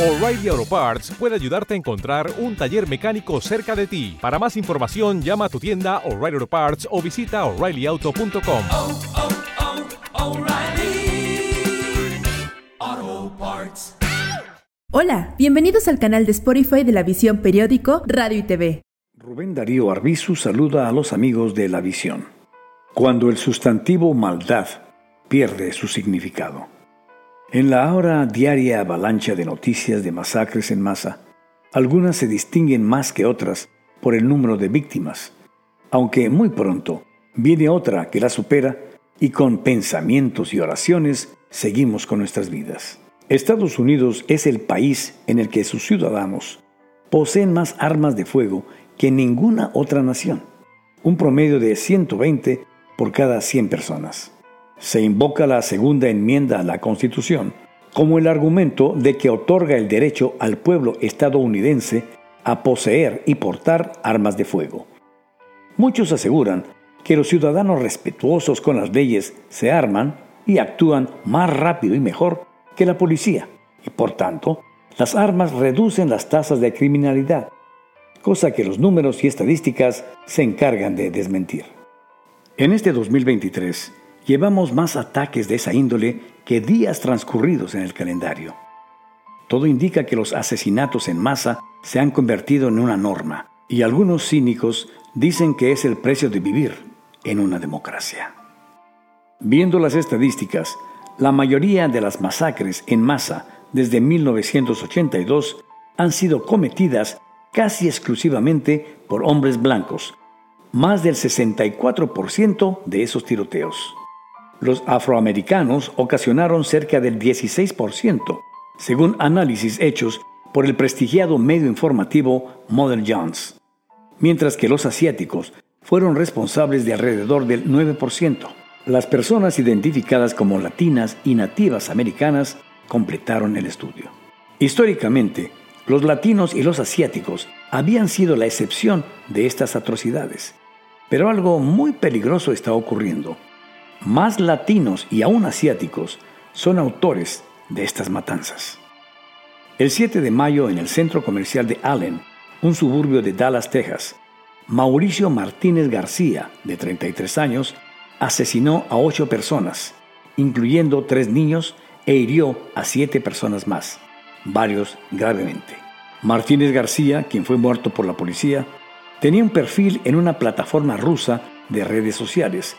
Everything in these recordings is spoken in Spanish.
O'Reilly Auto Parts puede ayudarte a encontrar un taller mecánico cerca de ti. Para más información, llama a tu tienda O'Reilly Auto Parts o visita oreillyauto.com. oh, oh, Parts. Hola, bienvenidos al canal de Spotify de la Visión Periódico Radio y TV. Rubén Darío Arbizu saluda a los amigos de La Visión. Cuando el sustantivo maldad pierde su significado. En la ahora diaria avalancha de noticias de masacres en masa, algunas se distinguen más que otras por el número de víctimas, aunque muy pronto viene otra que la supera y con pensamientos y oraciones seguimos con nuestras vidas. Estados Unidos es el país en el que sus ciudadanos poseen más armas de fuego que ninguna otra nación, un promedio de 120 por cada 100 personas se invoca la segunda enmienda a la Constitución como el argumento de que otorga el derecho al pueblo estadounidense a poseer y portar armas de fuego. Muchos aseguran que los ciudadanos respetuosos con las leyes se arman y actúan más rápido y mejor que la policía, y por tanto, las armas reducen las tasas de criminalidad, cosa que los números y estadísticas se encargan de desmentir. En este 2023, llevamos más ataques de esa índole que días transcurridos en el calendario. Todo indica que los asesinatos en masa se han convertido en una norma y algunos cínicos dicen que es el precio de vivir en una democracia. Viendo las estadísticas, la mayoría de las masacres en masa desde 1982 han sido cometidas casi exclusivamente por hombres blancos, más del 64% de esos tiroteos los afroamericanos ocasionaron cerca del 16%, según análisis hechos por el prestigiado medio informativo Mother Jones, mientras que los asiáticos fueron responsables de alrededor del 9%. Las personas identificadas como latinas y nativas americanas completaron el estudio. Históricamente, los latinos y los asiáticos habían sido la excepción de estas atrocidades, pero algo muy peligroso está ocurriendo más latinos y aún asiáticos son autores de estas matanzas. El 7 de mayo en el centro comercial de Allen, un suburbio de Dallas, Texas, Mauricio Martínez García, de 33 años, asesinó a ocho personas, incluyendo tres niños, e hirió a siete personas más, varios gravemente. Martínez García, quien fue muerto por la policía, tenía un perfil en una plataforma rusa de redes sociales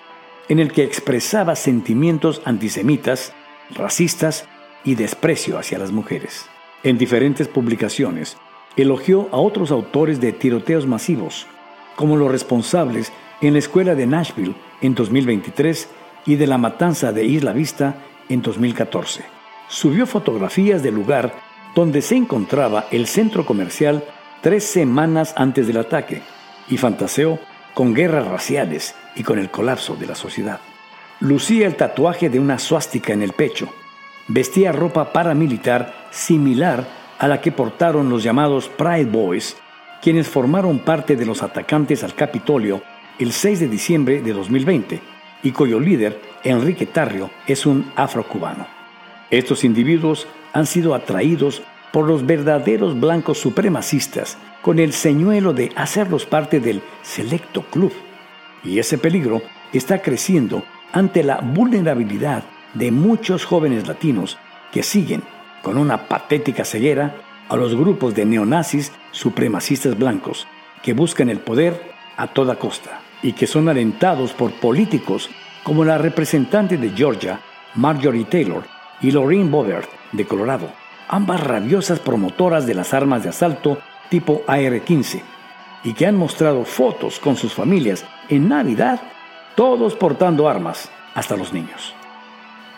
en el que expresaba sentimientos antisemitas, racistas y desprecio hacia las mujeres. En diferentes publicaciones, elogió a otros autores de tiroteos masivos, como los responsables en la escuela de Nashville en 2023 y de la matanza de Isla Vista en 2014. Subió fotografías del lugar donde se encontraba el centro comercial tres semanas antes del ataque y fantaseó con guerras raciales y con el colapso de la sociedad. Lucía el tatuaje de una suástica en el pecho. Vestía ropa paramilitar similar a la que portaron los llamados Pride Boys, quienes formaron parte de los atacantes al Capitolio el 6 de diciembre de 2020 y cuyo líder, Enrique Tarrio, es un afrocubano. Estos individuos han sido atraídos por los verdaderos blancos supremacistas con el señuelo de hacerlos parte del selecto club. Y ese peligro está creciendo ante la vulnerabilidad de muchos jóvenes latinos que siguen con una patética ceguera a los grupos de neonazis supremacistas blancos que buscan el poder a toda costa y que son alentados por políticos como la representante de Georgia, Marjorie Taylor, y Lorraine Bobert, de Colorado, ambas rabiosas promotoras de las armas de asalto tipo AR-15 y que han mostrado fotos con sus familias en Navidad, todos portando armas, hasta los niños.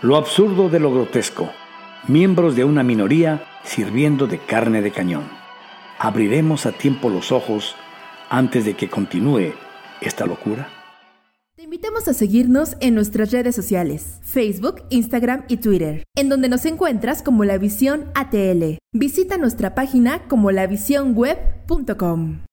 Lo absurdo de lo grotesco, miembros de una minoría sirviendo de carne de cañón. ¿Abriremos a tiempo los ojos antes de que continúe esta locura? Te invitamos a seguirnos en nuestras redes sociales, Facebook, Instagram y Twitter, en donde nos encuentras como La Visión ATL. Visita nuestra página como lavisionweb.com.